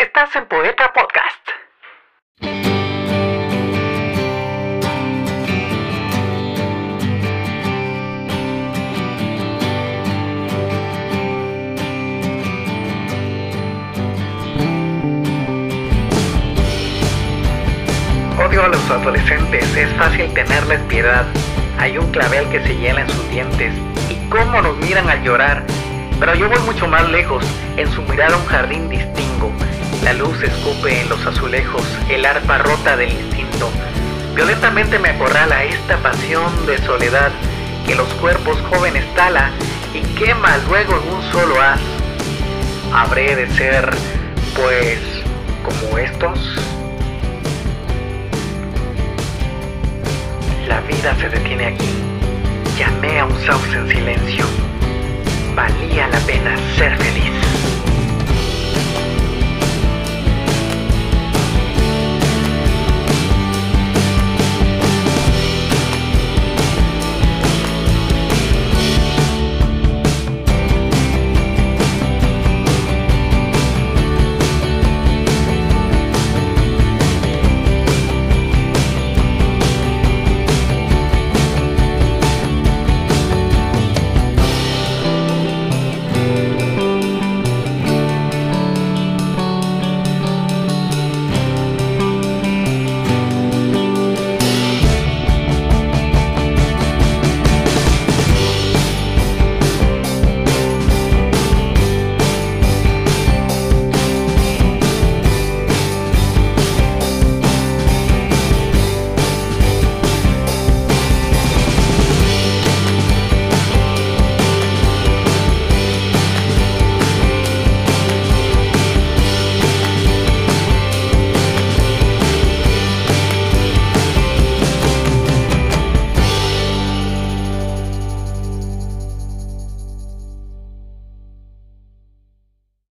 Estás en Poeta Podcast. Odio a los adolescentes, es fácil tenerles piedad. Hay un clavel que se hiela en sus dientes. ¿Y cómo nos miran al llorar? Pero yo voy mucho más lejos, en su mirada un jardín distingo. La luz escupe en los azulejos, el arpa rota del instinto. Violentamente me acorrala esta pasión de soledad que los cuerpos jóvenes tala y quema luego en un solo haz. ¿Habré de ser, pues, como estos? La vida se detiene aquí. Llamé a un sauce en silencio. Valía la pena ser.